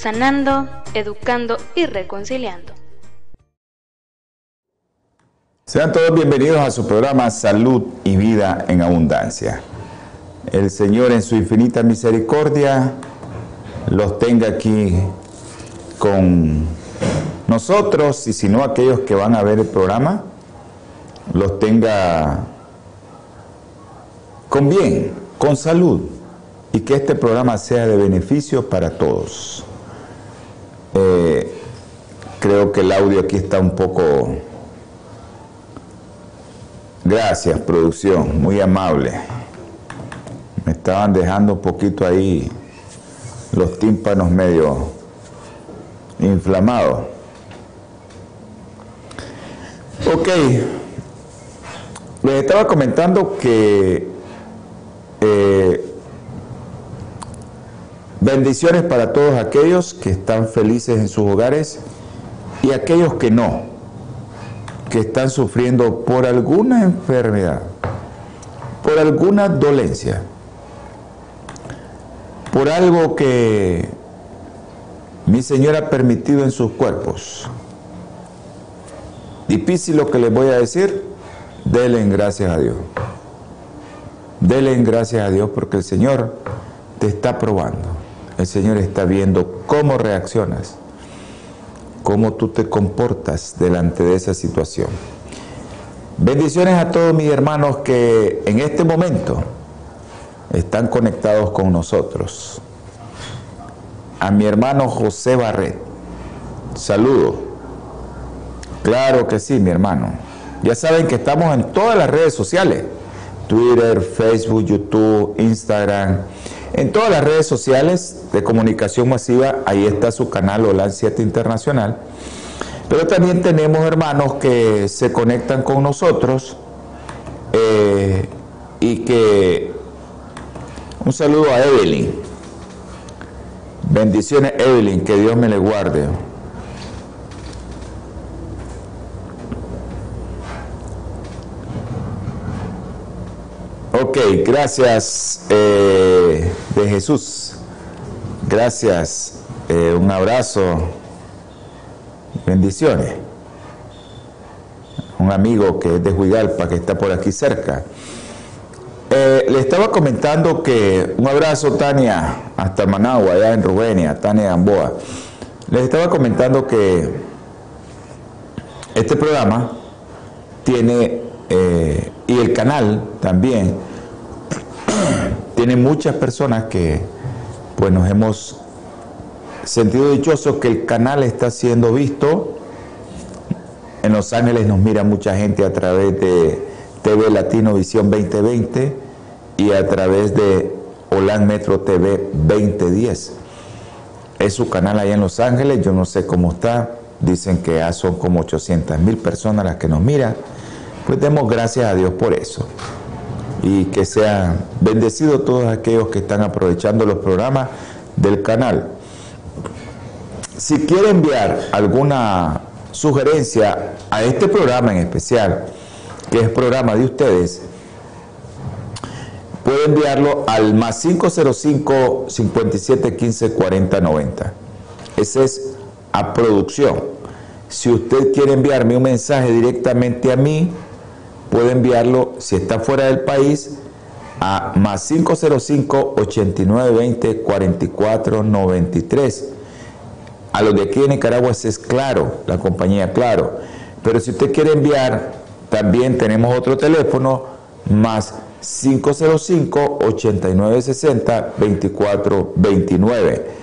sanando, educando y reconciliando. Sean todos bienvenidos a su programa Salud y Vida en Abundancia. El Señor en su infinita misericordia los tenga aquí con nosotros y si no aquellos que van a ver el programa, los tenga con bien, con salud y que este programa sea de beneficio para todos. Creo que el audio aquí está un poco... Gracias, producción, muy amable. Me estaban dejando un poquito ahí los tímpanos medio inflamados. Ok, les estaba comentando que eh, Bendiciones para todos aquellos que están felices en sus hogares y aquellos que no, que están sufriendo por alguna enfermedad, por alguna dolencia, por algo que mi Señor ha permitido en sus cuerpos. Difícil lo que les voy a decir, denle gracias a Dios. Denle gracias a Dios porque el Señor te está probando. El Señor está viendo cómo reaccionas, cómo tú te comportas delante de esa situación. Bendiciones a todos mis hermanos que en este momento están conectados con nosotros. A mi hermano José Barret, saludo. Claro que sí, mi hermano. Ya saben que estamos en todas las redes sociales. Twitter, Facebook, YouTube, Instagram en todas las redes sociales de comunicación masiva, ahí está su canal OLAN 7 Internacional. Pero también tenemos hermanos que se conectan con nosotros eh, y que... Un saludo a Evelyn. Bendiciones Evelyn, que Dios me le guarde. Ok, gracias eh, de Jesús. Gracias. Eh, un abrazo. Bendiciones. Un amigo que es de Huigalpa, que está por aquí cerca. Eh, le estaba comentando que un abrazo, Tania, hasta Managua, allá en Rubenia, Tania Gamboa. Les estaba comentando que este programa tiene, y el canal también, tiene muchas personas que pues nos hemos sentido dichosos que el canal está siendo visto. En Los Ángeles nos mira mucha gente a través de TV Latino Visión 2020 y a través de Holand Metro TV 2010. Es su canal allá en Los Ángeles, yo no sé cómo está, dicen que ya son como 800 mil personas las que nos miran. Pues demos gracias a Dios por eso y que sean bendecidos todos aquellos que están aprovechando los programas del canal. Si quiere enviar alguna sugerencia a este programa en especial, que es programa de ustedes, puede enviarlo al más 505 57 15 40 90. Ese es a producción. Si usted quiere enviarme un mensaje directamente a mí, puede enviarlo, si está fuera del país, a más 505 8920 4493. A los de aquí en Nicaragua es claro, la compañía Claro. Pero si usted quiere enviar, también tenemos otro teléfono, más 505 8960 2429.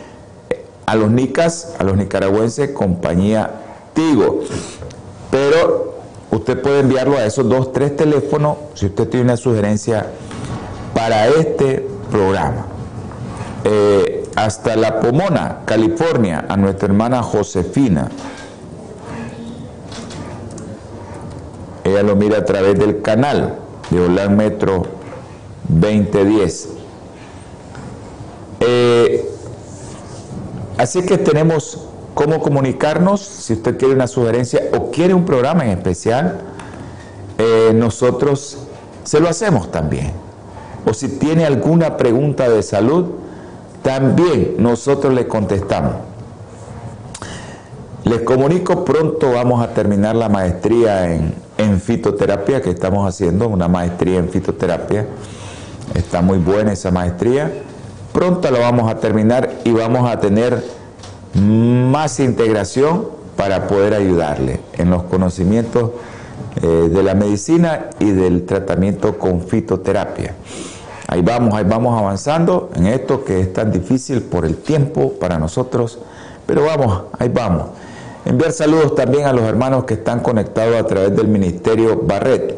A los nicas, a los nicaragüenses, compañía Tigo. Pero usted puede enviarlo a esos dos, tres teléfonos si usted tiene una sugerencia para este programa. Eh, hasta La Pomona, California, a nuestra hermana Josefina. Ella lo mira a través del canal de Hola Metro 2010. Eh, así que tenemos cómo comunicarnos, si usted quiere una sugerencia o quiere un programa en especial, eh, nosotros se lo hacemos también. O si tiene alguna pregunta de salud, también nosotros le contestamos. Les comunico, pronto vamos a terminar la maestría en, en fitoterapia que estamos haciendo, una maestría en fitoterapia. Está muy buena esa maestría. Pronto la vamos a terminar y vamos a tener más integración para poder ayudarle en los conocimientos eh, de la medicina y del tratamiento con fitoterapia. Ahí vamos, ahí vamos avanzando en esto que es tan difícil por el tiempo para nosotros, pero vamos, ahí vamos. Enviar saludos también a los hermanos que están conectados a través del Ministerio Barret,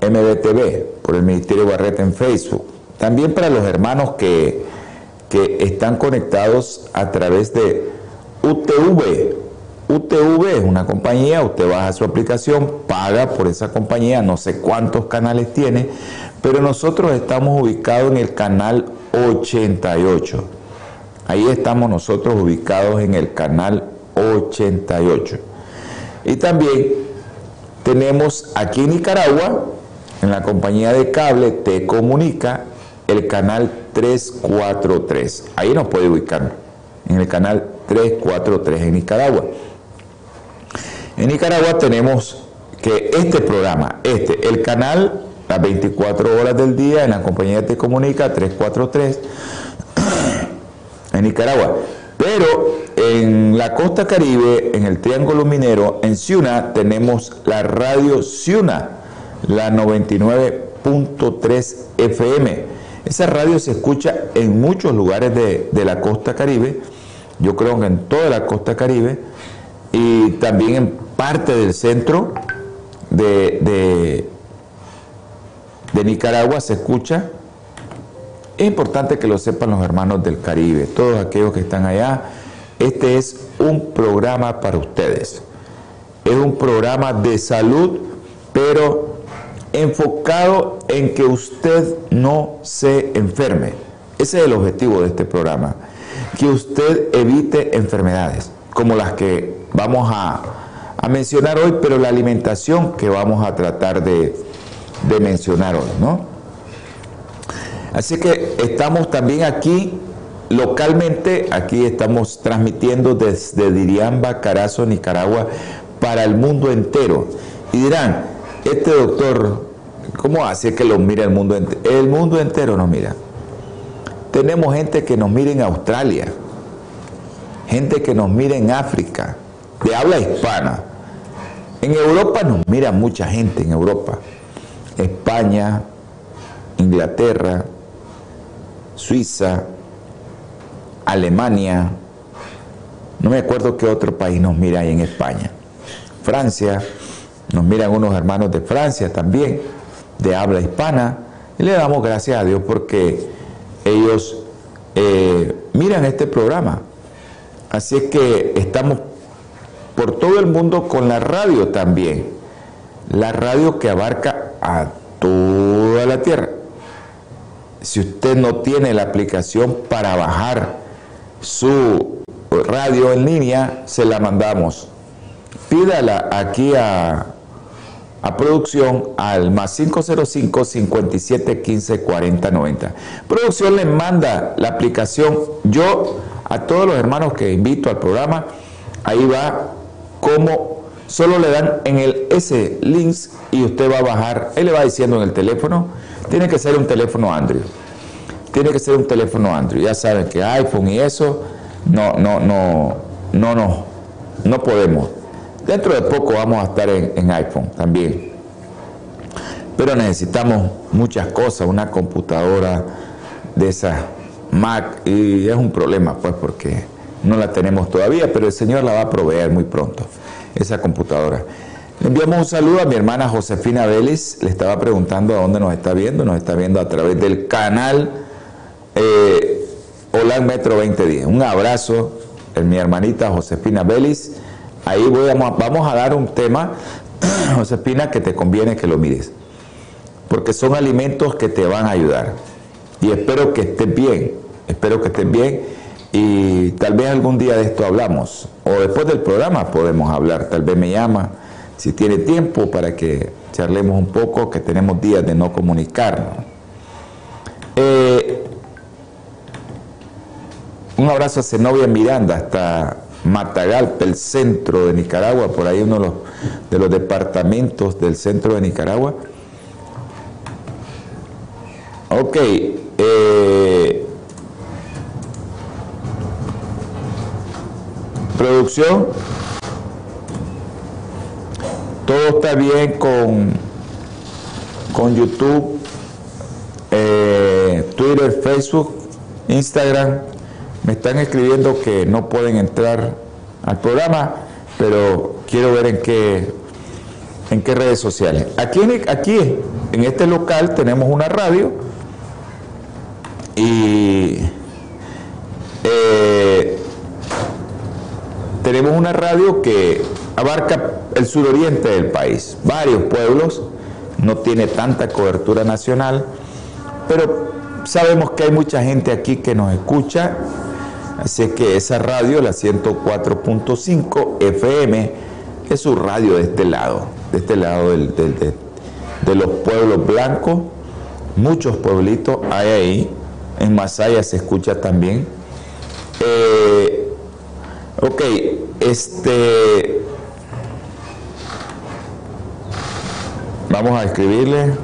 MBTV, por el Ministerio Barret en Facebook. También para los hermanos que, que están conectados a través de UTV. UTV es una compañía, usted baja su aplicación, paga por esa compañía, no sé cuántos canales tiene, pero nosotros estamos ubicados en el canal 88. Ahí estamos nosotros ubicados en el canal 88. Y también tenemos aquí en Nicaragua, en la compañía de cable Te Comunica, el canal 343. Ahí nos puede ubicar, en el canal 343 en Nicaragua. En Nicaragua tenemos que este programa, este, el canal, las 24 horas del día en la compañía Te Comunica 343 en Nicaragua. Pero en la costa caribe, en el Triángulo Minero, en Ciuna, tenemos la radio Ciuna, la 99.3 FM. Esa radio se escucha en muchos lugares de, la costa caribe, yo creo que en toda la costa caribe, y también en parte del centro de, de, de Nicaragua se escucha. Es importante que lo sepan los hermanos del Caribe, todos aquellos que están allá este es un programa para ustedes. Es un programa de salud, pero enfocado en que usted no se enferme. Ese es el objetivo de este programa. Que usted evite enfermedades, como las que vamos a, mencionar hoy, pero la alimentación que vamos a tratar de, de mencionar hoy, ¿no? Así que estamos también aquí Localmente, aquí estamos transmitiendo desde Diriamba, Carazo, Nicaragua, para el mundo entero. Y dirán, este doctor, ¿cómo hace que lo mire el mundo entero? El mundo entero nos mira. Tenemos gente que nos mira en Australia, gente que nos mira en África, de habla hispana. En Europa nos mira mucha gente, en Europa. España, Inglaterra, Suiza, Alemania, no me acuerdo qué otro país nos mira ahí en España. Francia, nos miran unos hermanos de Francia también, de habla hispana, y le damos gracias a Dios porque ellos eh, miran este programa. Así es que estamos por todo el mundo con la radio también, la radio que abarca a toda la tierra. Si usted no tiene la aplicación para bajar su radio en línea, se la mandamos. Pídala aquí a, a producción al más 505 57 15 40 90. Producción le manda la aplicación. Yo a todos los hermanos que invito al programa, ahí va como solo le dan en el ese links y usted va a bajar, él le va diciendo en el teléfono, tiene que ser un teléfono Android tiene que ser un teléfono Android. Ya saben que iPhone y eso no, no, no, no, no, no podemos. Dentro de poco vamos a estar en, iPhone también. Pero necesitamos muchas cosas, una computadora de esa Mac y es un problema pues porque no la tenemos todavía, pero el Señor la va a proveer muy pronto, esa computadora. Le enviamos un saludo a mi hermana Josefina Vélez, le estaba preguntando a dónde nos está viendo, nos está viendo a través del canal Olan Metro 2010. Un abrazo en mi hermanita Josefina Vélez. Ahí voy vamos a dar un tema, Josefina, que te conviene que lo mires. Porque son alimentos que te van a ayudar. Y espero que estés bien. Espero que estés bien. Y tal vez algún día de esto hablamos. O después del programa podemos hablar. Tal vez me llama si tiene tiempo para que charlemos un poco, que tenemos días de no comunicarnos. Eh, un abrazo a Zenobia Miranda, hasta Matagalpa, el centro de Nicaragua, por ahí uno de los, de los departamentos del centro de Nicaragua. Ok, eh, producción, todo está bien con, con YouTube, eh, Twitter, Facebook, Instagram. Me están escribiendo que no pueden entrar al programa, pero quiero ver en qué, en qué redes sociales. Aquí, en este local tenemos una radio y eh, tenemos una radio que abarca el suroriente del país, varios pueblos, no tiene tanta cobertura nacional, pero sabemos que hay mucha gente aquí que nos escucha Así que esa radio, la 104.5 FM, es su radio de este lado, de este lado de, los pueblos blancos. Muchos pueblitos hay ahí. En Masaya se escucha también. Eh, ok, este. Vamos a escribirle.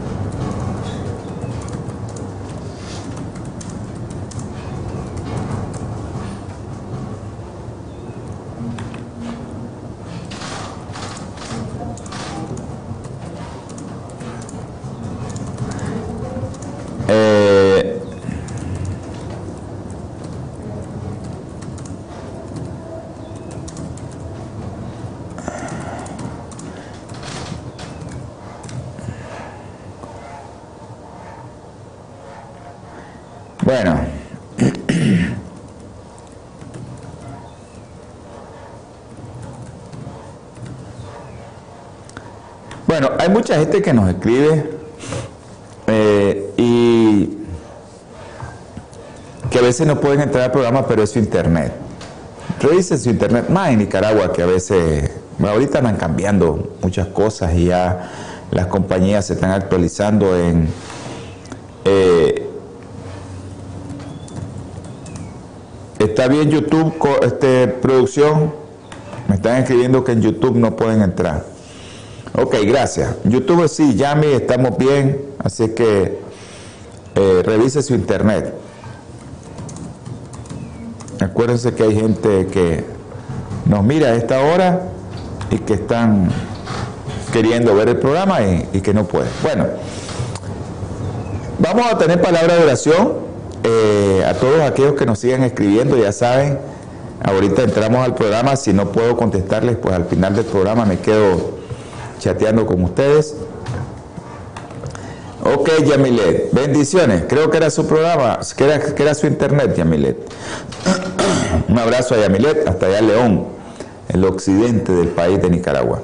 Mucha gente que nos escribe eh, y que a veces no pueden entrar al programa, pero es su internet. Revisen su internet, más en Nicaragua, que a veces, ahorita están cambiando muchas cosas y ya las compañías se están actualizando en eh, Está bien YouTube, este, producción. Me están escribiendo que en YouTube no pueden entrar. Ok, gracias. YouTube sí, llame, estamos bien. Así que eh, revise su internet. Acuérdense que hay gente que nos mira a esta hora y que están queriendo ver el programa y, que no pueden. Bueno, vamos a tener palabra de oración. Eh, a todos aquellos que nos sigan escribiendo, ya saben, ahorita entramos al programa, si no puedo contestarles, pues al final del programa me quedo chateando con ustedes. Ok, Yamilet, bendiciones. Creo que era su programa, que era, que era su internet, Yamilet. Un abrazo a Yamilet, hasta allá León, el occidente del país de Nicaragua.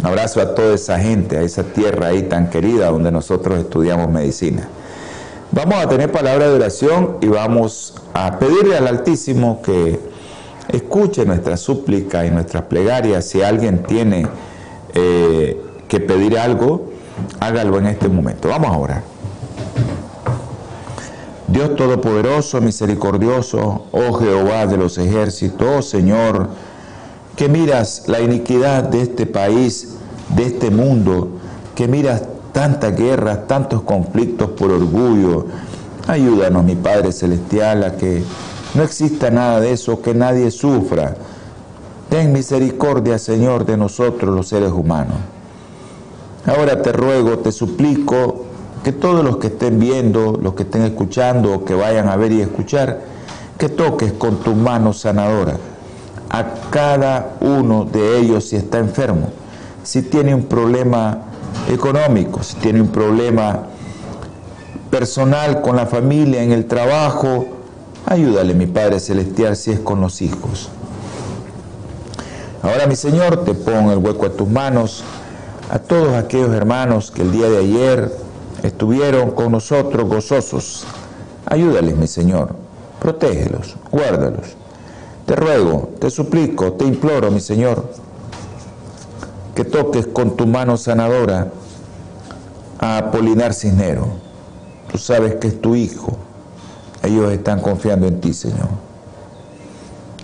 Un abrazo a toda esa gente, a esa tierra ahí tan querida donde nosotros estudiamos medicina. Vamos a tener palabra de oración y vamos a pedirle al Altísimo que escuche nuestra súplica y nuestras plegarias. Si alguien tiene eh, que pedir algo, hágalo en este momento. Vamos a orar. Dios Todopoderoso, misericordioso, oh Jehová de los ejércitos, oh Señor, que miras la iniquidad de este país, de este mundo, que miras tantas guerras, tantos conflictos por orgullo. Ayúdanos, mi Padre Celestial, a que no exista nada de eso, que nadie sufra. Ten misericordia, Señor, de nosotros los seres humanos. Ahora te ruego, te suplico que todos los que estén viendo, los que estén escuchando o que vayan a ver y escuchar, que toques con tu mano sanadora a cada uno de ellos si está enfermo, si tiene un problema económico, si tiene un problema personal con la familia, en el trabajo, Ayúdale, mi Padre Celestial, si es con los hijos. Ahora, mi Señor, te pongo el hueco a tus manos a todos aquellos hermanos que el día de ayer estuvieron con nosotros gozosos. Ayúdales, mi Señor, protégelos, guárdalos. Te ruego, te suplico, te imploro, mi Señor, que toques con tu mano sanadora a Apolinar Cisnero. Tú sabes que es tu hijo. Ellos están confiando en ti, Señor.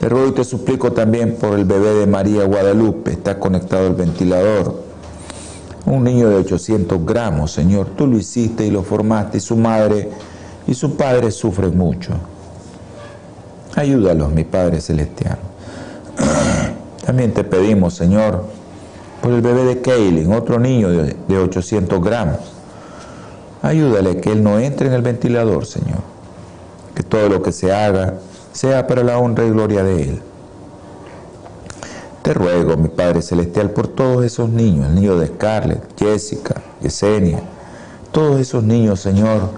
Te y te suplico también por el bebé de María Guadalupe. Está conectado al ventilador. Un niño de 800 gramos, Señor. Tú lo hiciste y lo formaste. Y su madre y su padre sufren mucho. Ayúdalos, mi Padre Celestial. También te pedimos, Señor, por el bebé de Kaylin, otro niño de, 800 gramos. Ayúdale que él no entre en el ventilador, Señor. Que todo lo que se haga sea para la honra y gloria de Él. Te ruego, mi Padre Celestial, por todos esos niños, el niño de Scarlett, Jessica, Yesenia, todos esos niños, Señor,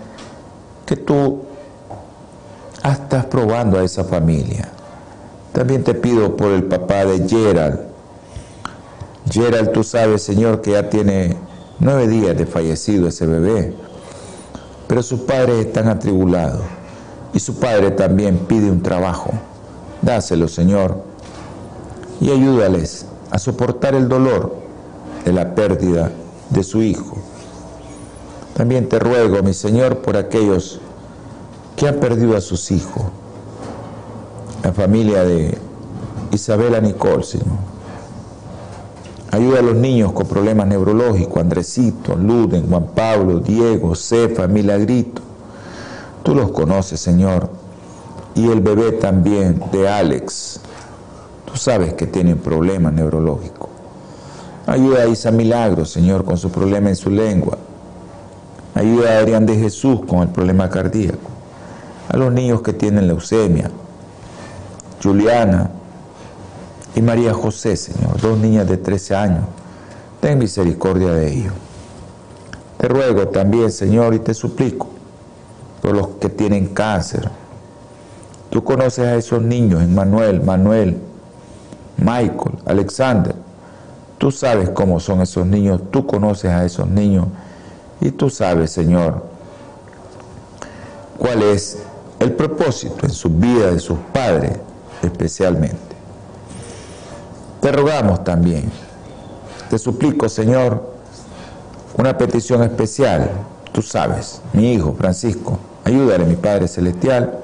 que tú estás probando a esa familia. También te pido por el papá de Gerald, Gerald, tú sabes, Señor, que ya tiene nueve días de fallecido ese bebé, pero sus padres están atribulados y su padre también pide un trabajo. Dáselo, Señor, y ayúdales a soportar el dolor de la pérdida de su hijo. También te ruego, mi Señor, por aquellos que han perdido a sus hijos, la familia de Isabela Señor Ayuda a los niños con problemas neurológicos, Andresito, Luden, Juan Pablo, Diego, Cefa, Milagrito. Tú los conoces, Señor. Y el bebé también de Alex. Tú sabes que tienen problemas neurológicos. Ayuda a Isa Milagro, Señor, con su problema en su lengua. Ayuda a Adrián de Jesús con el problema cardíaco. A los niños que tienen leucemia. Juliana, y María José, Señor, dos niñas de 13 años. Ten misericordia de ellos. Te ruego también, Señor, y te suplico por los que tienen cáncer. Tú conoces a esos niños, Manuel, Manuel, Michael, Alexander. Tú sabes cómo son esos niños, tú conoces a esos niños y tú sabes, Señor, cuál es el propósito en su vida de sus padres especialmente. Te rogamos también, te suplico, Señor, una petición especial. Tú sabes, mi hijo Francisco, ayúdale, mi Padre Celestial,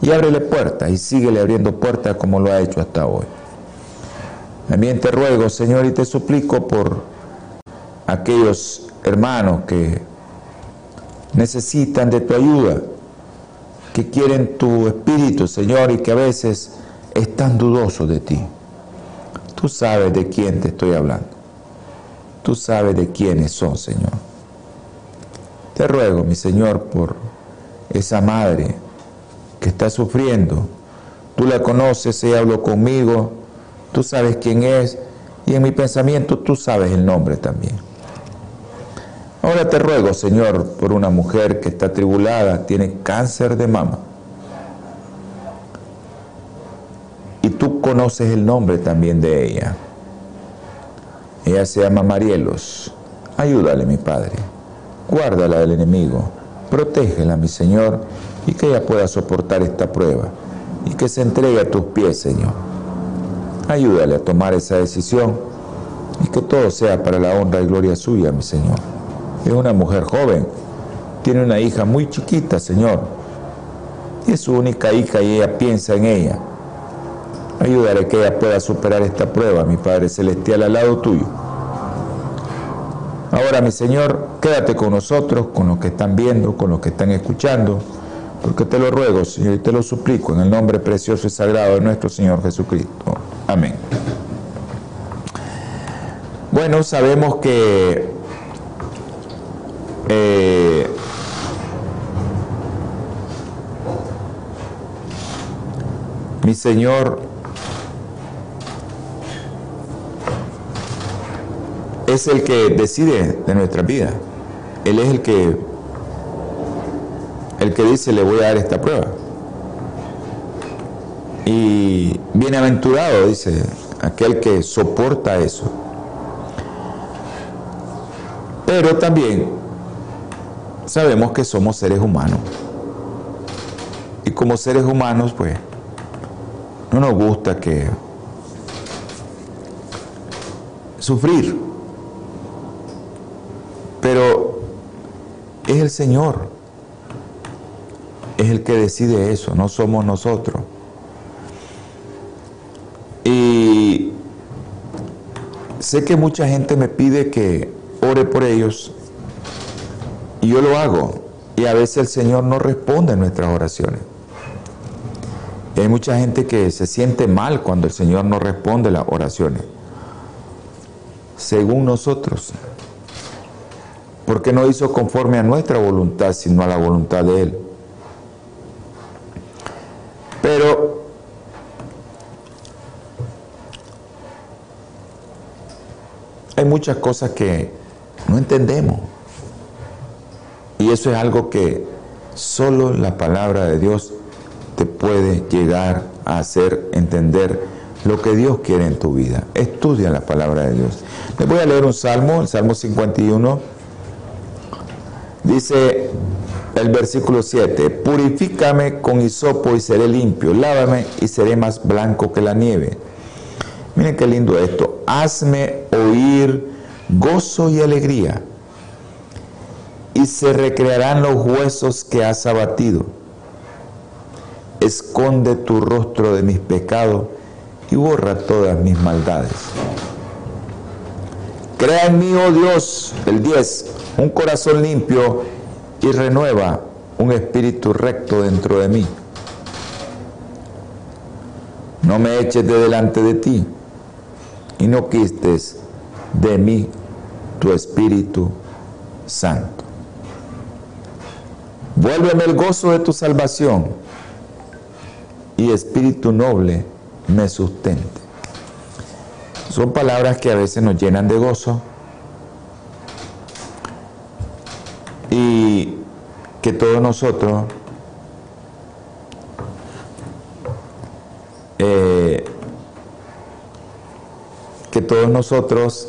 y ábrele puertas y síguele abriendo puertas como lo ha hecho hasta hoy. También te ruego, Señor, y te suplico por aquellos hermanos que necesitan de tu ayuda, que quieren tu espíritu, Señor, y que a veces están dudosos de ti. Tú sabes de quién te estoy hablando. Tú sabes de quiénes son, Señor. Te ruego, mi Señor, por esa madre que está sufriendo. Tú la conoces, ella habló conmigo, tú sabes quién es y en mi pensamiento tú sabes el nombre también. Ahora te ruego, Señor, por una mujer que está atribulada, tiene cáncer de mama. y tú conoces el nombre también de ella. Ella se llama Marielos. Ayúdale, mi Padre. Guárdala del enemigo. Protégela, mi Señor, y que ella pueda soportar esta prueba y que se entregue a tus pies, Señor. Ayúdale a tomar esa decisión y que todo sea para la honra y gloria suya, mi Señor. Es una mujer joven, tiene una hija muy chiquita, Señor. Y es su única hija y ella piensa en ella. Ayúdale que ella pueda superar esta prueba, mi Padre Celestial, al lado tuyo. Ahora, mi Señor, quédate con nosotros, con los que están viendo, con los que están escuchando, porque te lo ruego, Señor, y te lo suplico en el nombre precioso y sagrado de nuestro Señor Jesucristo. Amén. Bueno, sabemos que eh, mi Señor es el que decide de nuestra vida. Él es el que, el que dice, le voy a dar esta prueba. Y bienaventurado, dice, aquel que soporta eso. Pero también sabemos que somos seres humanos. Y como seres humanos, pues, no nos gusta que sufrir. Pero es el Señor. Es el que decide eso, no somos nosotros. Y sé que mucha gente me pide que ore por ellos y yo lo hago. Y a veces el Señor no responde a nuestras oraciones. Hay mucha gente que se siente mal cuando el Señor no responde las oraciones. Según nosotros. Porque no hizo conforme a nuestra voluntad, sino a la voluntad de Él. Pero hay muchas cosas que no entendemos. Y eso es algo que solo la palabra de Dios te puede llegar a hacer entender lo que Dios quiere en tu vida. Estudia la palabra de Dios. Les voy a leer un salmo, el Salmo 51. Dice el versículo 7, purifícame con hisopo y seré limpio, lávame y seré más blanco que la nieve. Miren qué lindo esto, hazme oír gozo y alegría y se recrearán los huesos que has abatido. Esconde tu rostro de mis pecados y borra todas mis maldades. Crea en mí, oh Dios, el 10, un corazón limpio y renueva un espíritu recto dentro de mí. No me eches de delante de ti y no quistes de mí tu Espíritu Santo. Vuélveme el gozo de tu salvación y espíritu noble me sustente. Son palabras que a veces nos llenan de gozo y que todos nosotros eh, que todos nosotros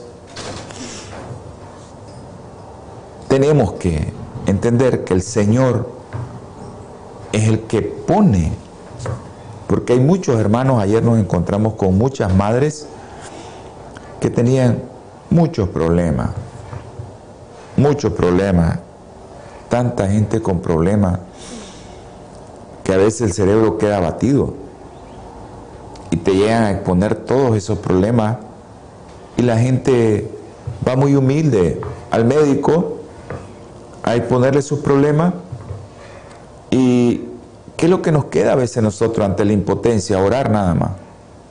tenemos que entender que el Señor es el que pone, porque hay muchos hermanos, ayer nos encontramos con muchas madres que tenían muchos problemas, muchos problemas, tanta gente con problemas que a veces el cerebro queda abatido y te llegan a exponer todos esos problemas y la gente va muy humilde al médico a exponerle sus problemas. ¿Y qué es lo que nos queda a veces nosotros ante la impotencia? Orar nada más,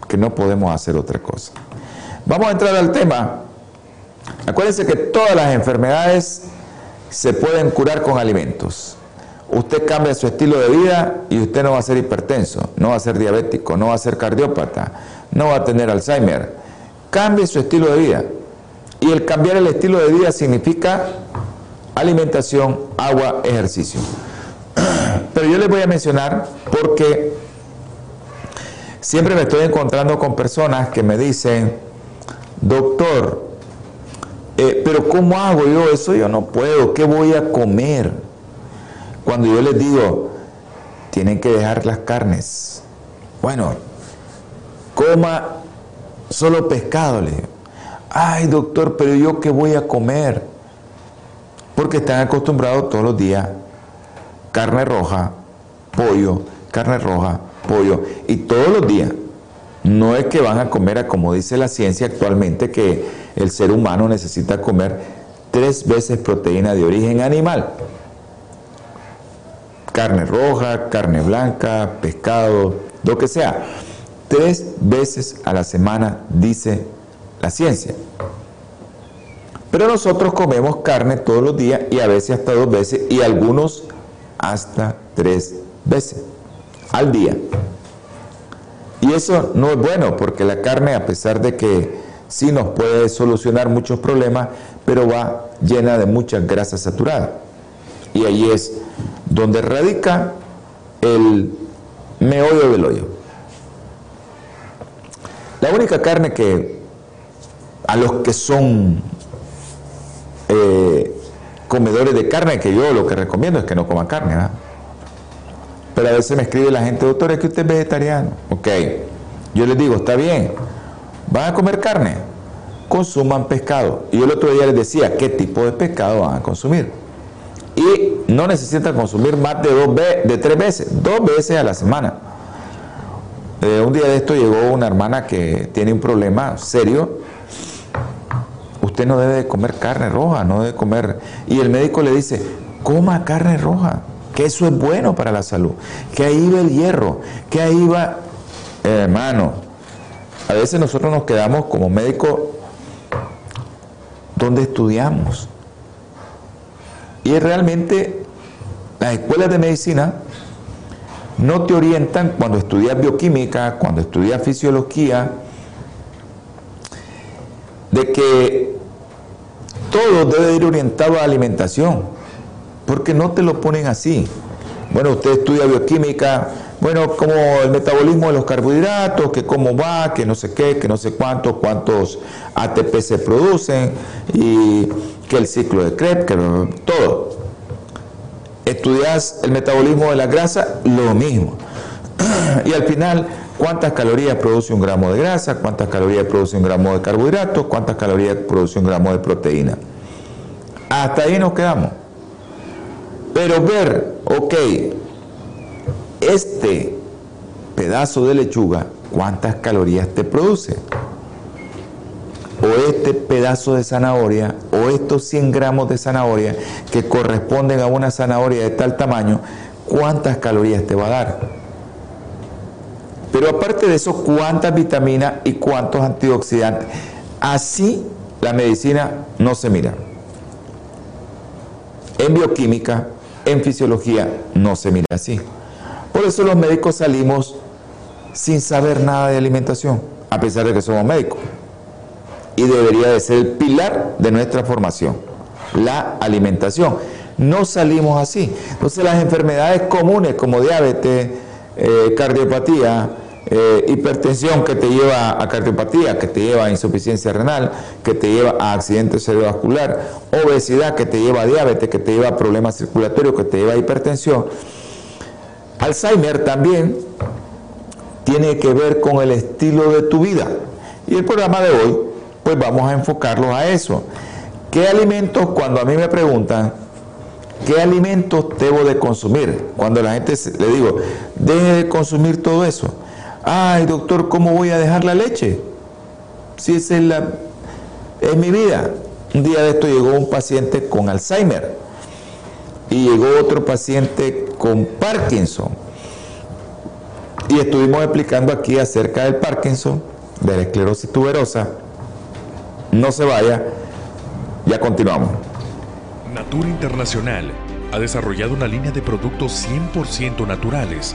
que no podemos hacer otra cosa. Vamos a entrar al tema. Acuérdense que todas las enfermedades se pueden curar con alimentos. Usted cambia su estilo de vida y usted no va a ser hipertenso, no va a ser diabético, no va a ser cardiópata, no va a tener Alzheimer. Cambie su estilo de vida. Y el cambiar el estilo de vida significa alimentación, agua, ejercicio. Pero yo les voy a mencionar porque siempre me estoy encontrando con personas que me dicen, doctor, eh, pero ¿cómo hago yo eso? Yo no puedo, ¿qué voy a comer? Cuando yo les digo, tienen que dejar las carnes. Bueno, coma solo pescado, le digo. Ay, doctor, pero yo qué voy a comer? porque están acostumbrados todos los días carne roja, pollo, carne roja, pollo, y todos los días. No es que van a comer, a, como dice la ciencia actualmente, que el ser humano necesita comer tres veces proteína de origen animal. Carne roja, carne blanca, pescado, lo que sea. Tres veces a la semana, dice la ciencia. Pero nosotros comemos carne todos los días y a veces hasta dos veces y algunos hasta tres veces al día. Y eso no es bueno porque la carne, a pesar de que sí nos puede solucionar muchos problemas, pero va llena de muchas grasas saturadas. Y ahí es donde radica el meollo del hoyo. La única carne que a los que son eh, comedores de carne, que yo lo que recomiendo es que no coman carne, ¿verdad? Pero a veces me escribe la gente, doctor, es que usted es vegetariano. Ok, yo les digo, está bien, van a comer carne, consuman pescado. Y yo el otro día les decía qué tipo de pescado van a consumir. Y no necesitan consumir más de, dos de tres veces, dos veces a la semana. Eh, un día de esto llegó una hermana que tiene un problema serio. Usted no debe comer carne roja, no debe comer. Y el médico le dice, coma carne roja, que eso es bueno para la salud, que ahí va el hierro, que ahí va, hermano. A veces nosotros nos quedamos como médicos donde estudiamos. Y realmente las escuelas de medicina no te orientan cuando estudias bioquímica, cuando estudias fisiología, de que todo debe ir orientado a alimentación, porque no te lo ponen así. Bueno, usted estudia bioquímica, bueno, como el metabolismo de los carbohidratos, que cómo va, que no sé qué, que no sé cuántos, cuántos ATP se producen, y que el ciclo de Krebs, que todo estudias el metabolismo de la grasa, lo mismo. y al final, ¿cuántas calorías produce un gramo de grasa? ¿Cuántas calorías produce un gramo de carbohidratos? ¿Cuántas calorías produce un gramo de proteína? Hasta ahí nos quedamos. Pero ver, ok, este pedazo de lechuga, ¿cuántas calorías te produce? o este pedazo de zanahoria o estos 100 gramos de zanahoria que corresponden a una zanahoria de tal tamaño, ¿cuántas calorías te va a dar? Pero aparte de eso, ¿cuántas vitaminas y cuántos antioxidantes? Así la medicina no se mira. En bioquímica, en fisiología, no se mira así. Por eso los médicos salimos sin saber nada de alimentación, a pesar de que somos médicos y debería de ser el pilar de nuestra formación, la alimentación. No salimos así. Entonces las enfermedades comunes como diabetes, eh, cardiopatía, eh, hipertensión que te lleva a cardiopatía, que te lleva a insuficiencia renal, que te lleva a accidente cerebrovascular, obesidad que te lleva a diabetes, que te lleva a problemas circulatorios, que te lleva a hipertensión. Alzheimer también tiene que ver con el estilo de tu vida. Y el programa de hoy pues vamos a enfocarlos a eso. ¿Qué alimentos, cuando a mí me preguntan, qué alimentos debo de consumir? Cuando la gente le digo, deje de consumir todo eso. Ay, doctor, ¿cómo voy a dejar la leche? Si esa es, la, es mi vida. Un día de esto llegó un paciente con Alzheimer y llegó otro paciente con Parkinson. Y estuvimos explicando aquí acerca del Parkinson, de la esclerosis tuberosa no se vaya, ya continuamos. Natura Internacional ha desarrollado una línea de productos 100% naturales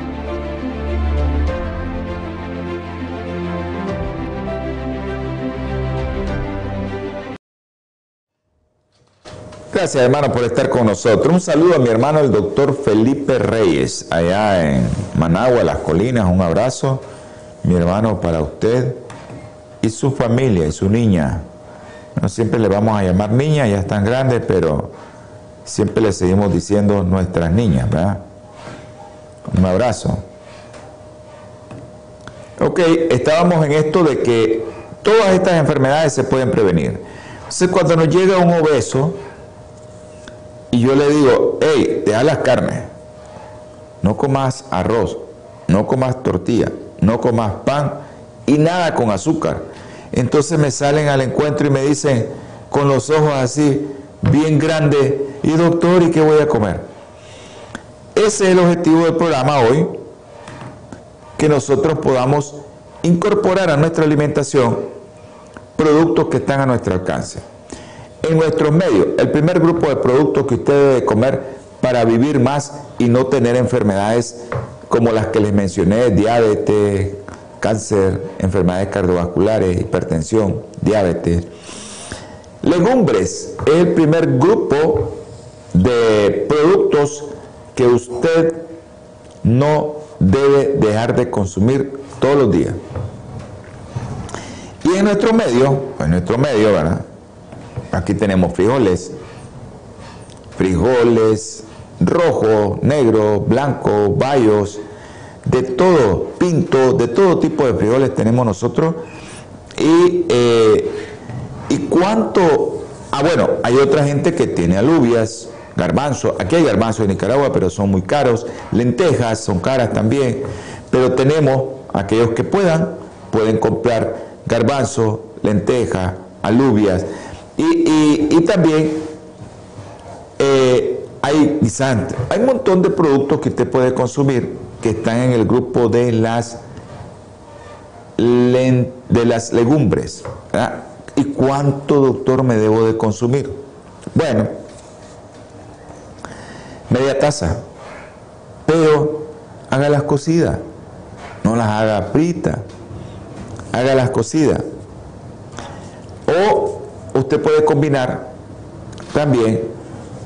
Gracias hermano por estar con nosotros. Un saludo a mi hermano el doctor Felipe Reyes, allá en Managua, Las Colinas. Un abrazo, mi hermano, para usted y su familia y su niña. No siempre le vamos a llamar niña, ya están grandes, pero siempre le seguimos diciendo nuestras niñas, ¿verdad? Un abrazo. Ok, estábamos en esto de que todas estas enfermedades se pueden prevenir. Entonces, cuando nos llega un obeso y yo le digo, hey, deja las carnes, no comas arroz, no comas tortilla, no comas pan y nada con azúcar. Entonces me salen al encuentro y me dicen con los ojos así, bien grandes, y doctor, ¿y qué voy a comer? Ese es el objetivo del programa hoy, que nosotros podamos incorporar a nuestra alimentación productos que están a nuestro alcance. En nuestros medios, el primer grupo de productos que usted debe comer para vivir más y no tener enfermedades como las que les mencioné, diabetes, cáncer, enfermedades cardiovasculares, hipertensión, diabetes. Legumbres es el primer grupo de productos que usted no debe dejar de consumir todos los días. Y en nuestro medio, en nuestro medio, ¿verdad? Aquí tenemos frijoles, frijoles rojo, negro, blanco, bayos, de todo, pinto, de todo tipo de frijoles tenemos nosotros. Y, eh, ¿y cuánto? Ah, bueno, hay otra gente que tiene alubias, garbanzo, aquí hay garbanzo en Nicaragua, pero son muy caros, lentejas son caras también, pero tenemos aquellos que puedan, pueden comprar garbanzo, lentejas, alubias, y, también eh, hay guisantes, hay un montón de productos que usted puede consumir que están en el grupo de las, de las legumbres. ¿Y cuánto, doctor, me debo de consumir? Bueno, media taza, pero haga las cocidas, no las haga fritas, haga las cocidas. O usted puede combinar también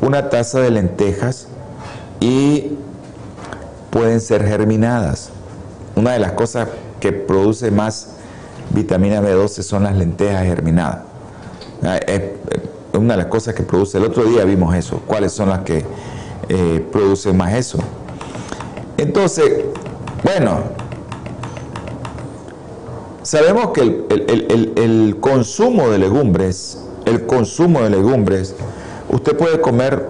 una taza de lentejas y pueden ser germinadas. Una de las cosas que produce más vitamina B12 son las lentejas germinadas. Ah, es una de las cosas que produce, el otro día vimos eso, cuáles son las que eh, producen más eso. Entonces, bueno, sabemos que el, consumo de legumbres, el consumo de legumbres, usted puede comer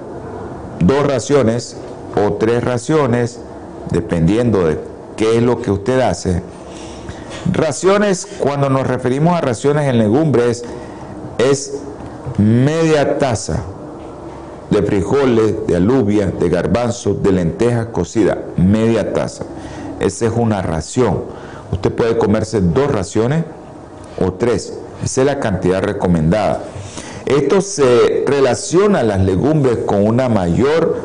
dos raciones o tres raciones dependiendo de qué es lo que usted hace. Raciones, cuando nos referimos a raciones en legumbres, es media taza de frijoles, de alubia, de garbanzo, de lentejas cocida, media taza. Esa es una ración. Usted puede comerse dos raciones o tres. Esa es la cantidad recomendada. Esto se relaciona a las legumbres con una mayor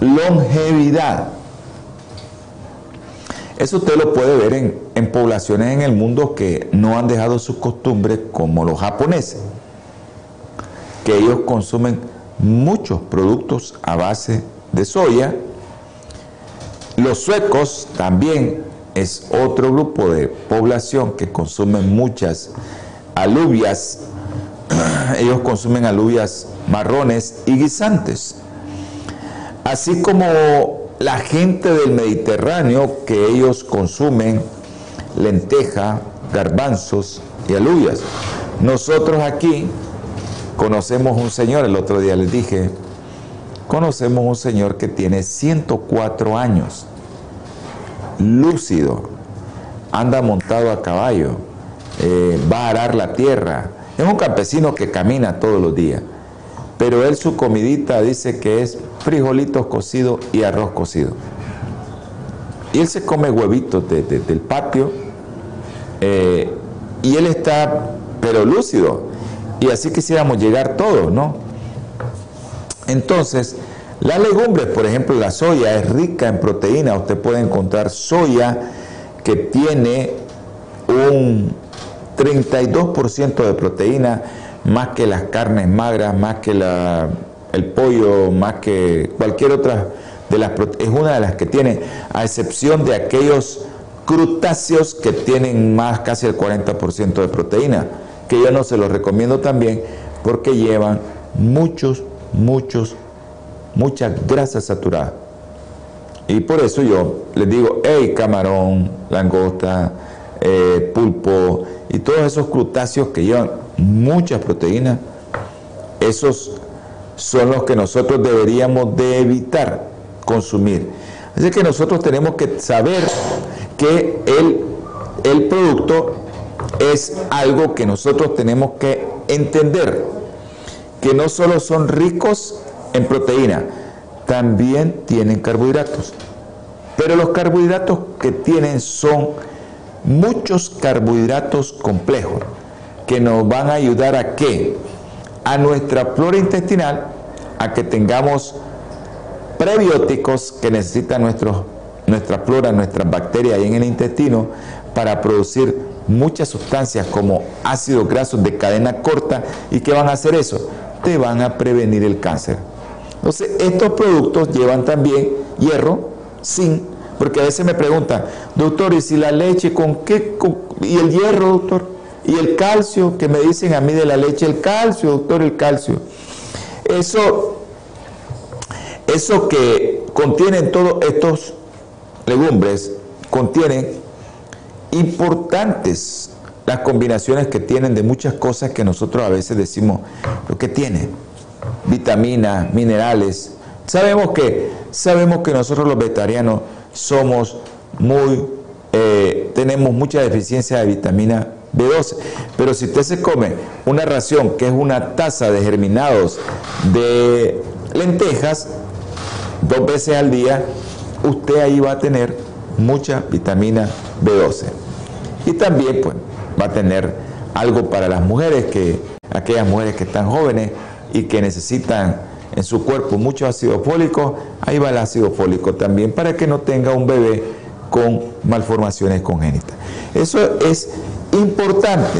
longevidad. Eso usted lo puede ver en, poblaciones en el mundo que no han dejado sus costumbres, como los japoneses, que ellos consumen muchos productos a base de soya. Los suecos también es otro grupo de población que consumen muchas alubias. Ellos consumen alubias marrones y guisantes. Así como la gente del Mediterráneo que ellos consumen lenteja, garbanzos y alubias. Nosotros aquí conocemos un señor, el otro día les dije, conocemos un señor que tiene 104 años, lúcido, anda montado a caballo, eh, va a arar la tierra, es un campesino que camina todos los días, pero él su comidita dice que es frijolitos cocidos y arroz cocido. Y él se come huevitos del patio eh, y él está, pero lúcido. Y así quisiéramos llegar todos, ¿no? Entonces, las legumbres, por ejemplo, la soya es rica en proteína. Usted puede encontrar soya que tiene un 32% de proteína, más que las carnes magras, más que el pollo más que cualquier otra de las es una de las que tiene, a excepción de aquellos crutáceos que tienen más casi el 40% de proteína, que yo no se los recomiendo también porque llevan muchos, muchos, muchas grasas saturadas. Y por eso yo les digo, hey, camarón, langosta, eh, pulpo y todos esos crutáceos que llevan muchas proteínas, esos son los que nosotros deberíamos de evitar consumir. Así que nosotros tenemos que saber que el, el producto es algo que nosotros tenemos que entender, que no solo son ricos en proteína, también tienen carbohidratos. Pero los carbohidratos que tienen son muchos carbohidratos complejos. que nos van a ayudar a qué? A nuestra flora intestinal, a que tengamos prebióticos que necesita nuestra flora, nuestras bacterias ahí en el intestino para producir muchas sustancias como ácidos grasos de cadena corta. ¿Y qué van a hacer eso? Te van a prevenir el cáncer. Entonces, estos productos llevan también hierro, zinc, porque a veces me preguntan, doctor, ¿y si la leche con qué? ¿Y el hierro, doctor? ¿Y el calcio? Que me dicen a mí de la leche, el calcio, doctor, el calcio. Eso, eso que contienen todos estos legumbres, contienen importantes las combinaciones que tienen de muchas cosas que nosotros a veces decimos, lo que tiene, vitaminas, minerales. Sabemos que, sabemos que nosotros los vegetarianos somos muy, eh, tenemos mucha deficiencia de vitamina B12, pero si usted se come una ración que es una taza de germinados de lentejas dos veces al día, usted ahí va a tener mucha vitamina B12. Y también pues va a tener algo para las mujeres que aquellas mujeres que están jóvenes y que necesitan en su cuerpo mucho ácido fólico, ahí va el ácido fólico también para que no tenga un bebé con malformaciones congénitas. Eso es importante.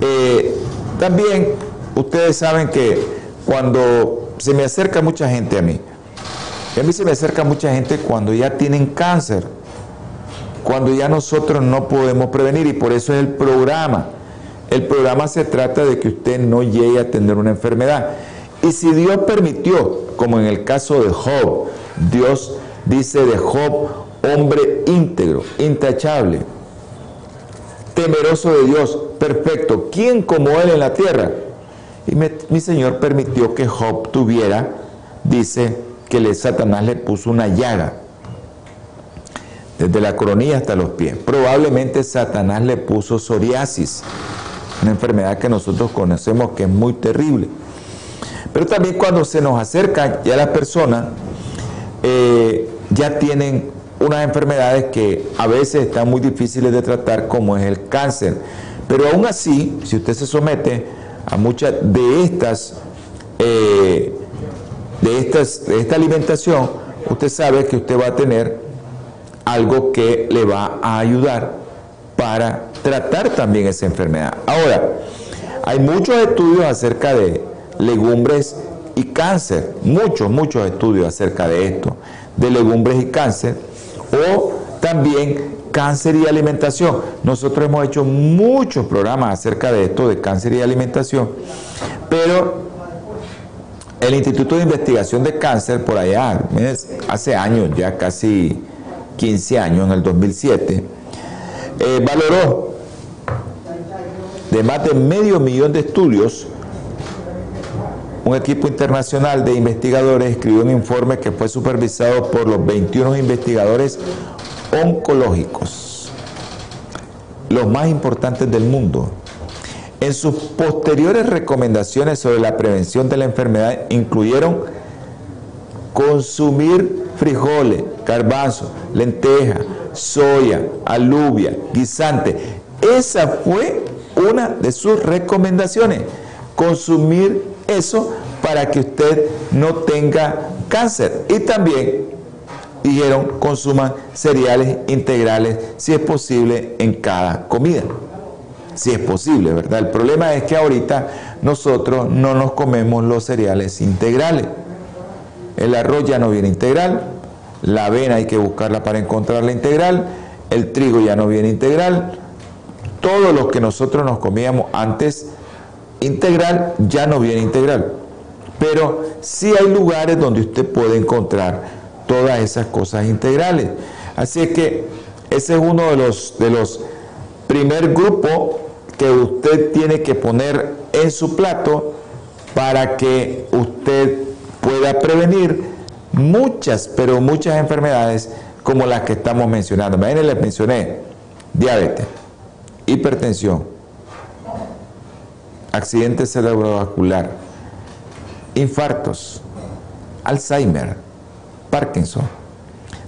Eh, también ustedes saben que cuando se me acerca mucha gente a mí, a mí se me acerca mucha gente cuando ya tienen cáncer, cuando ya nosotros no podemos prevenir y por eso es el programa. El programa se trata de que usted no llegue a tener una enfermedad. Y si Dios permitió, como en el caso de Job, Dios dice de Job, hombre íntegro, intachable, temeroso de Dios, perfecto, ¿quién como él en la tierra? Y mi Señor permitió que Job tuviera, dice, que le, Satanás le puso una llaga, desde la coronilla hasta los pies. Probablemente Satanás le puso psoriasis, una enfermedad que nosotros conocemos que es muy terrible. Pero también cuando se nos acerca ya las personas, eh, ya tienen unas enfermedades que a veces están muy difíciles de tratar, como es el cáncer. Pero aún así, si usted se somete a muchas de estas, eh, de estas, de esta alimentación, usted sabe que usted va a tener algo que le va a ayudar para tratar también esa enfermedad. Ahora, hay muchos estudios acerca de legumbres y cáncer, muchos, muchos estudios acerca de esto, de legumbres y cáncer, o también cáncer y alimentación. Nosotros hemos hecho muchos programas acerca de esto, de cáncer y alimentación, pero el Instituto de Investigación de Cáncer, por allá, hace años, ya casi 15 años, en el 2007, eh, valoró de más de medio millón de estudios un equipo internacional de investigadores escribió un informe que fue supervisado por los 21 investigadores oncológicos, los más importantes del mundo. En sus posteriores recomendaciones sobre la prevención de la enfermedad incluyeron consumir frijoles, garbanzos, lenteja, soya, alubia, guisante. Esa fue una de sus recomendaciones, consumir eso para que usted no tenga cáncer. Y también dijeron consuman cereales integrales si es posible en cada comida. Si es posible, ¿verdad? El problema es que ahorita nosotros no nos comemos los cereales integrales. El arroz ya no viene integral, la avena hay que buscarla para encontrarla integral, el trigo ya no viene integral. Todo lo que nosotros nos comíamos antes integral ya no viene integral. Pero sí hay lugares donde usted puede encontrar todas esas cosas integrales. Así es que ese es uno de los, de los primer grupos que usted tiene que poner en su plato para que usted pueda prevenir muchas, pero muchas enfermedades como las que estamos mencionando. Miren, les mencioné diabetes, hipertensión, accidente cerebrovascular, infartos, Alzheimer, Parkinson.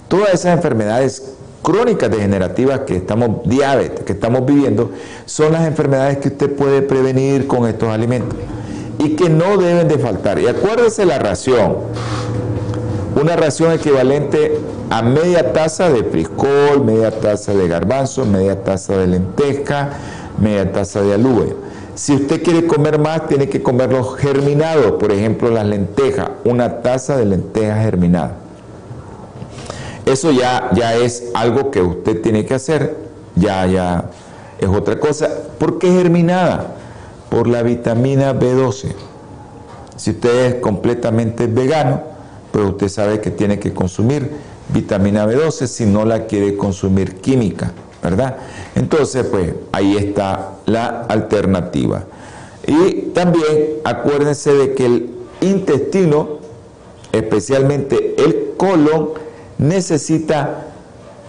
Todas esas enfermedades crónicas degenerativas que estamos, diabetes, que estamos viviendo, son las enfermedades que usted puede prevenir con estos alimentos y que no deben de faltar. Y acuérdese la ración, una ración equivalente a media taza de frijol, media taza de garbanzo, media taza de lenteja, media taza de alubia. Si usted quiere comer más, tiene que comer los germinados, por ejemplo las lentejas, una taza de lentejas germinadas. Eso ya, ya es algo que usted tiene que hacer, ya, ya es otra cosa. ¿Por qué germinada? Por la vitamina B12. Si usted es completamente vegano, pues usted sabe que tiene que consumir vitamina B12 si no la quiere consumir química. ¿verdad? Entonces, pues ahí está la alternativa. Y también acuérdense de que el intestino, especialmente el colon, necesita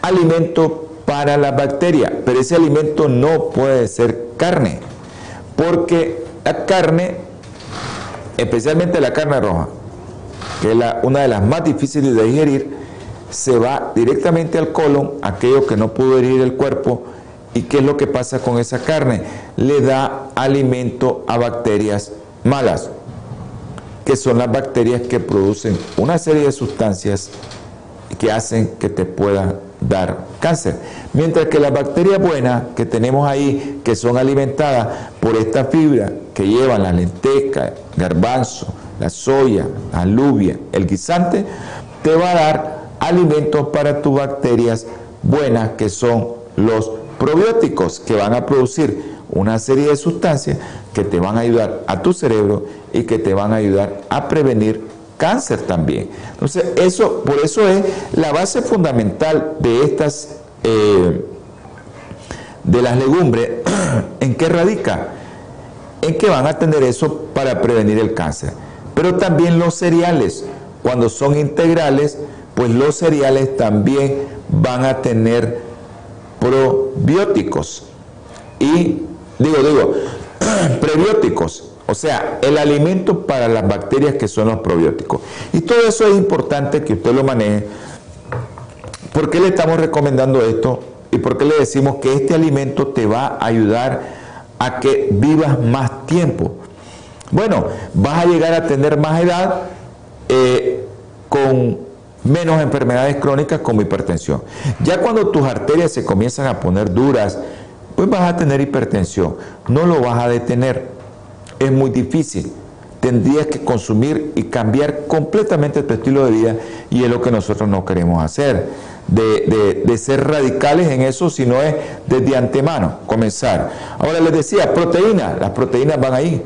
alimento para la bacteria, pero ese alimento no puede ser carne, porque la carne, especialmente la carne roja, que es una de las más difíciles de digerir, se va directamente al colon, aquello que no pudo herir el cuerpo. ¿Y qué es lo que pasa con esa carne? Le da alimento a bacterias malas, que son las bacterias que producen una serie de sustancias que hacen que te pueda dar cáncer. Mientras que las bacterias buenas que tenemos ahí, que son alimentadas por esta fibra que llevan la lenteja, garbanzo, la soya, la alubia, el guisante, te va a dar alimentos para tus bacterias buenas que son los probióticos que van a producir una serie de sustancias que te van a ayudar a tu cerebro y que te van a ayudar a prevenir cáncer también. Entonces, eso, por eso es la base fundamental de estas, eh, de las legumbres, ¿en qué radica? En que van a tener eso para prevenir el cáncer. Pero también los cereales, cuando son integrales, pues los cereales también van a tener probióticos y digo, digo, prebióticos, o sea, el alimento para las bacterias que son los probióticos. Y todo eso es importante que usted lo maneje. ¿Por qué le estamos recomendando esto? ¿Y por qué le decimos que este alimento te va a ayudar a que vivas más tiempo? Bueno, vas a llegar a tener más edad eh, con menos enfermedades crónicas como hipertensión. Ya cuando tus arterias se comienzan a poner duras, pues vas a tener hipertensión. No lo vas a detener. Es muy difícil. Tendrías que consumir y cambiar completamente tu estilo de vida y es lo que nosotros no queremos hacer. De, de, ser radicales en eso, sino es desde antemano comenzar. Ahora les decía, proteína, las proteínas van ahí,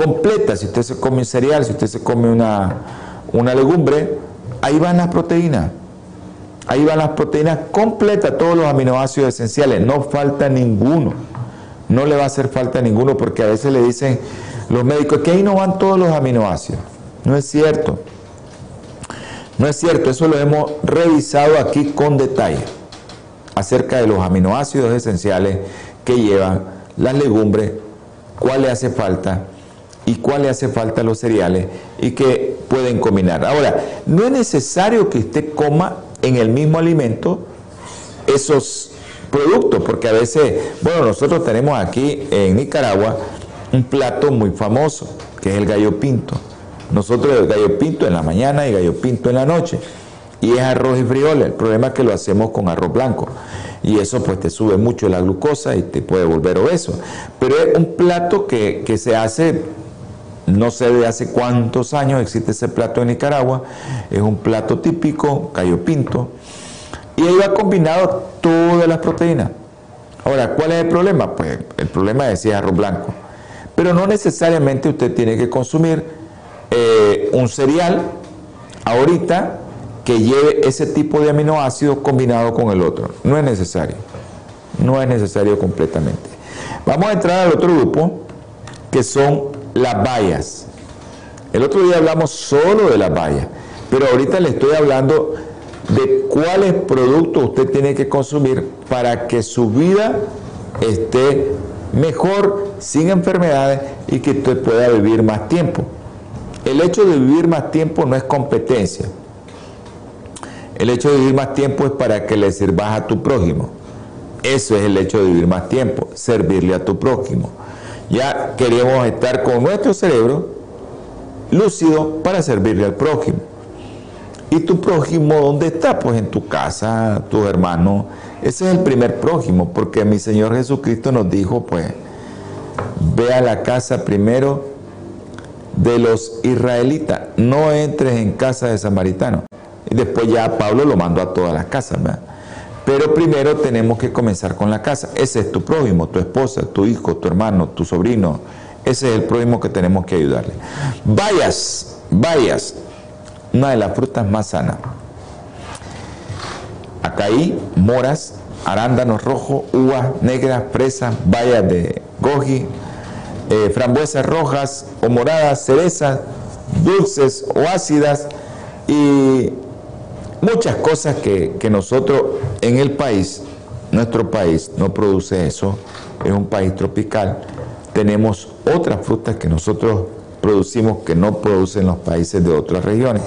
completas. Si usted se come un cereal, si usted se come una, una legumbre, ahí van las proteínas. Ahí van las proteínas completas, todos los aminoácidos esenciales, no falta ninguno. No le va a hacer falta ninguno porque a veces le dicen los médicos que ahí no van todos los aminoácidos. No es cierto. No es cierto, eso lo hemos revisado aquí con detalle acerca de los aminoácidos esenciales que llevan las legumbres, cuál le hace falta y cuál le hace falta a los cereales y que pueden combinar. Ahora, no es necesario que usted coma en el mismo alimento esos productos, porque a veces, bueno, nosotros tenemos aquí en Nicaragua un plato muy famoso, que es el gallo pinto. Nosotros el gallo pinto en la mañana y gallo pinto en la noche. Y es arroz y frijoles. El problema es que lo hacemos con arroz blanco. Y eso pues te sube mucho la glucosa y te puede volver obeso. Pero es un plato que, que se hace no sé de hace cuántos años existe ese plato en Nicaragua. Es un plato típico, callo pinto. Y ahí va combinado todas las proteínas. Ahora, ¿cuál es el problema? Pues el problema es si arroz blanco. Pero no necesariamente usted tiene que consumir eh, un cereal ahorita que lleve ese tipo de aminoácidos combinado con el otro. No es necesario. No es necesario completamente. Vamos a entrar al otro grupo, que son las vallas. El otro día hablamos solo de las vallas, pero ahorita le estoy hablando de cuáles productos usted tiene que consumir para que su vida esté mejor, sin enfermedades y que usted pueda vivir más tiempo. El hecho de vivir más tiempo no es competencia. El hecho de vivir más tiempo es para que le sirvas a tu prójimo. Eso es el hecho de vivir más tiempo, servirle a tu prójimo. Ya queremos estar con nuestro cerebro lúcido para servirle al prójimo. ¿Y tu prójimo dónde está? Pues en tu casa, tus hermanos. Ese es el primer prójimo, porque mi Señor Jesucristo nos dijo, pues, ve a la casa primero de los israelitas, no entres en casa de samaritanos. Y después ya Pablo lo mandó a todas las casas, ¿verdad? Pero primero tenemos que comenzar con la casa. Ese es tu prójimo, tu esposa, tu hijo, tu hermano, tu sobrino. Ese es el prójimo que tenemos que ayudarle. Vayas, vayas. Una de las frutas más sanas. Acaí, moras, arándanos rojos, uvas negras, fresas, bayas de goji, eh, frambuesas rojas o moradas, cerezas, dulces o ácidas y muchas cosas que, nosotros en el país, nuestro país no produce eso, es un país tropical, tenemos otras frutas que nosotros producimos que no producen los países de otras regiones,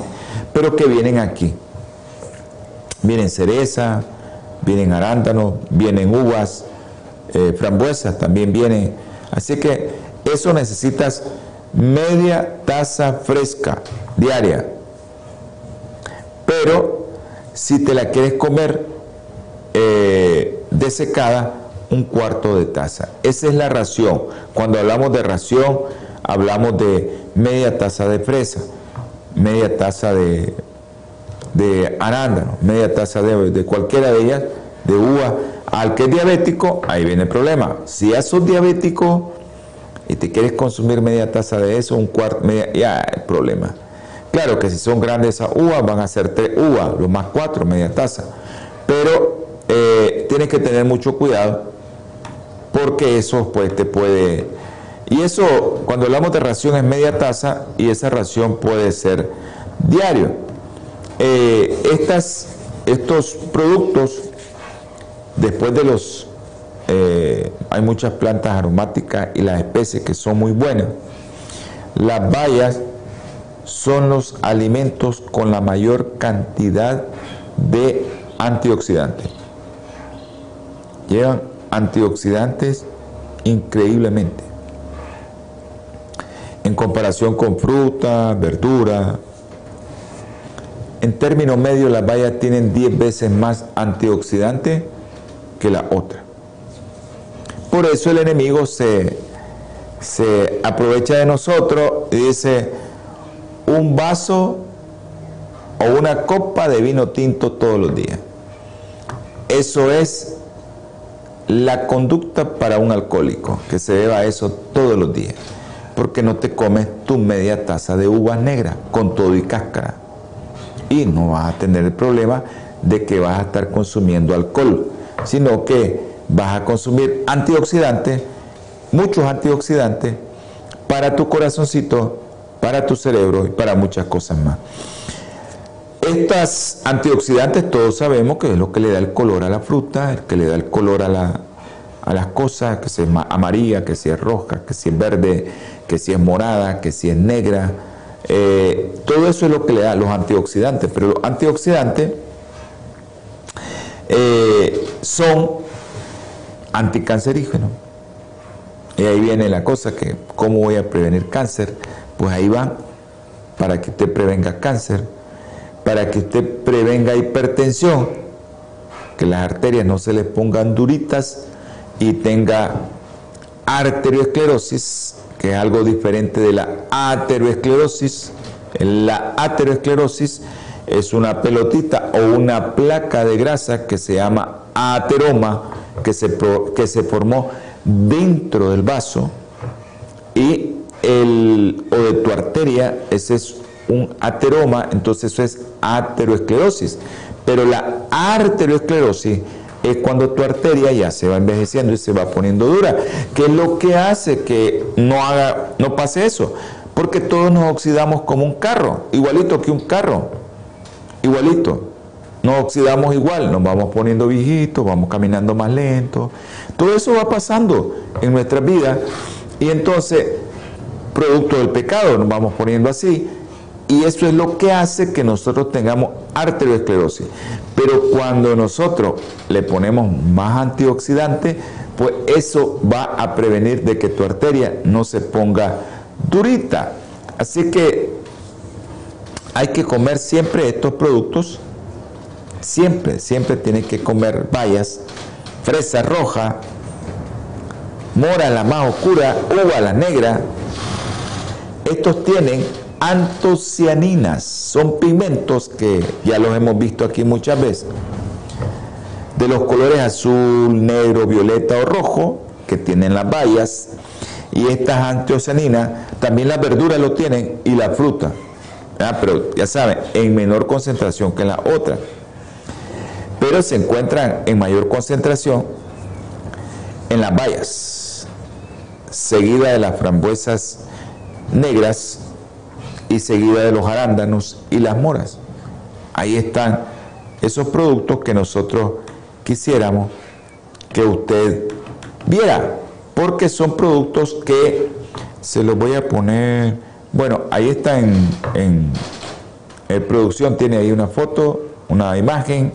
pero que vienen aquí. Vienen cereza, vienen arándanos, vienen uvas, eh, frambuesas también vienen. Así que eso necesitas media taza fresca diaria. Pero si te la quieres comer eh, desecada, un cuarto de taza. Esa es la ración. Cuando hablamos de ración, hablamos de media taza de fresa, media taza de, de arándano, media taza de, de, cualquiera de ellas, de uva. Al que es diabético, ahí viene el problema. Si ya sos diabético y te quieres consumir media taza de eso, un cuarto, media, ya el problema. Claro que si son grandes esas uvas, van a ser tres uvas, lo más cuatro, media taza. Pero eh, tienes que tener mucho cuidado porque eso pues te puede... Y eso, cuando hablamos de ración, es media taza y esa ración puede ser diario. Eh, estas, estos productos, después de los... Eh, hay muchas plantas aromáticas y las especies que son muy buenas. Las bayas son los alimentos con la mayor cantidad de antioxidantes. Llevan antioxidantes increíblemente. En comparación con fruta, verdura, en términos medios las bayas tienen 10 veces más antioxidantes que la otra. Por eso el enemigo se, se aprovecha de nosotros y dice, un vaso o una copa de vino tinto todos los días. Eso es la conducta para un alcohólico, que se deba a eso todos los días, porque no te comes tu media taza de uvas negras con todo y cáscara. Y no vas a tener el problema de que vas a estar consumiendo alcohol, sino que vas a consumir antioxidantes, muchos antioxidantes, para tu corazoncito para tu cerebro y para muchas cosas más. Estas antioxidantes todos sabemos que es lo que le da el color a la fruta, el que le da el color a, la, a las cosas, que si es amarilla, que si es roja, que si es verde, que si es morada, que si es negra. Eh, todo eso es lo que le da los antioxidantes, pero los antioxidantes eh, son anticancerígenos. Y ahí viene la cosa que, ¿cómo voy a prevenir cáncer? Pues ahí va, para que usted prevenga cáncer, para que usted prevenga hipertensión, que las arterias no se le pongan duritas y tenga arteriosclerosis, que es algo diferente de la ateroesclerosis. La ateroesclerosis es una pelotita o una placa de grasa que se llama ateroma, que se, que se formó dentro del vaso y el, o de tu arteria, ese es un ateroma, entonces eso es ateroesclerosis. Pero la arteriosclerosis es cuando tu arteria ya se va envejeciendo y se va poniendo dura. ¿Qué es lo que hace que no haga, no pase eso? Porque todos nos oxidamos como un carro, igualito que un carro, igualito. Nos oxidamos igual, nos vamos poniendo viejitos, vamos caminando más lento. Todo eso va pasando en nuestra vida y entonces producto del pecado, nos vamos poniendo así, y eso es lo que hace que nosotros tengamos arteriosclerosis. Pero cuando nosotros le ponemos más antioxidante, pues eso va a prevenir de que tu arteria no se ponga durita. Así que hay que comer siempre estos productos. Siempre, siempre tiene que comer bayas, fresa roja, mora la más oscura, uva la negra. Estos tienen antocianinas, son pigmentos que ya los hemos visto aquí muchas veces, de los colores azul, negro, violeta o rojo que tienen las bayas. Y estas antocianinas también las verduras lo tienen y la fruta. Pero ya saben, en menor concentración que la otra. Pero se encuentran en mayor concentración en las bayas, seguida de las frambuesas negras y seguida de los arándanos y las moras. Ahí están esos productos que nosotros quisiéramos que usted viera, porque son productos que se los voy a poner, bueno, ahí está en, en, producción, tiene ahí una foto, una imagen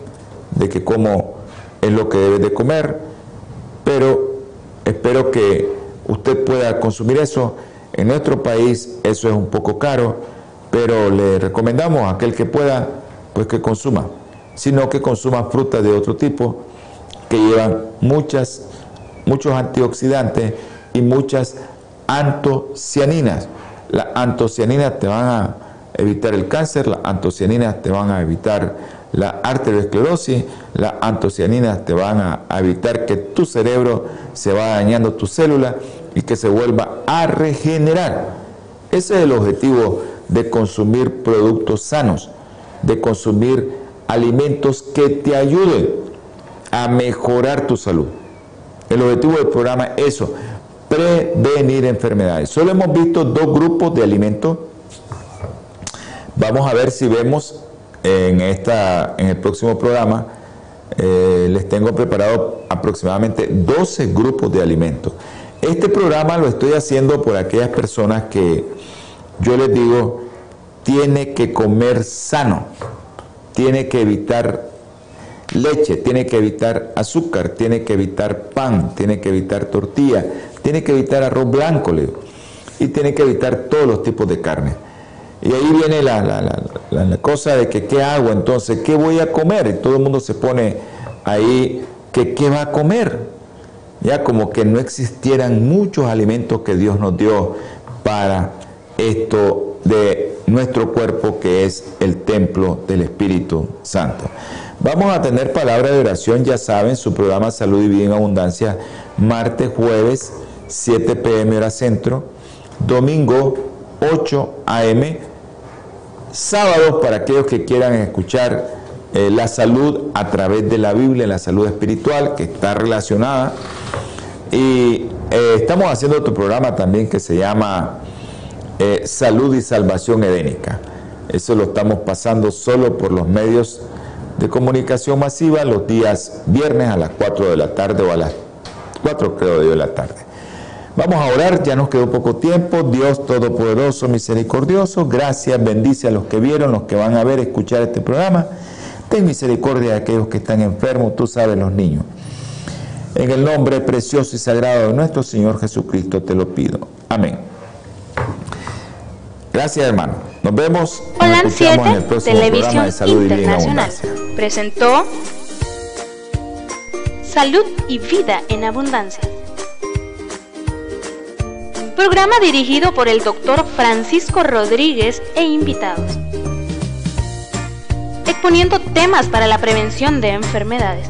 de que cómo es lo que debe de comer, pero espero que usted pueda consumir eso en nuestro país eso es un poco caro, pero le recomendamos a aquel que pueda, pues que consuma, sino que consuma frutas de otro tipo que llevan muchas, muchos antioxidantes y muchas antocianinas. Las antocianinas te van a evitar el cáncer, las antocianinas te van a evitar la arteriosclerosis, las antocianinas te van a evitar que tu cerebro se va dañando tus células y que se vuelva a regenerar. Ese es el objetivo de consumir productos sanos, de consumir alimentos que te ayuden a mejorar tu salud. El objetivo del programa es eso, prevenir enfermedades. Solo hemos visto dos grupos de alimentos. Vamos a ver si vemos en, esta, en el próximo programa, eh, les tengo preparado aproximadamente 12 grupos de alimentos. Este programa lo estoy haciendo por aquellas personas que yo les digo, tiene que comer sano, tiene que evitar leche, tiene que evitar azúcar, tiene que evitar pan, tiene que evitar tortilla, tiene que evitar arroz blanco, y tiene que evitar todos los tipos de carne. Y ahí viene la, la, cosa de que qué hago entonces, qué voy a comer, y todo el mundo se pone ahí que qué va a comer ya como que no existieran muchos alimentos que Dios nos dio para esto de nuestro cuerpo que es el templo del Espíritu Santo. Vamos a tener palabra de oración, ya saben, su programa Salud y Vida en Abundancia, martes, jueves, 7 pm hora centro, domingo 8 am, sábados para aquellos que quieran escuchar eh, la salud a través de la Biblia, la salud espiritual que está relacionada. Y eh, estamos haciendo otro programa también que se llama eh, Salud y Salvación Edénica. Eso lo estamos pasando solo por los medios de comunicación masiva los días viernes a las 4 de la tarde o a las 4 creo de la tarde. Vamos a orar, ya nos quedó poco tiempo. Dios Todopoderoso, misericordioso, gracias, bendice a los que vieron, los que van a ver, escuchar este programa. Ten misericordia de aquellos que están enfermos, tú sabes los niños. En el nombre precioso y sagrado de nuestro Señor Jesucristo te lo pido. Amén. Gracias, hermano. Nos vemos. Hola 7, Televisión de Salud Internacional, presentó Salud y Vida en Abundancia. Programa dirigido por el doctor Francisco Rodríguez e invitados exponiendo temas para la prevención de enfermedades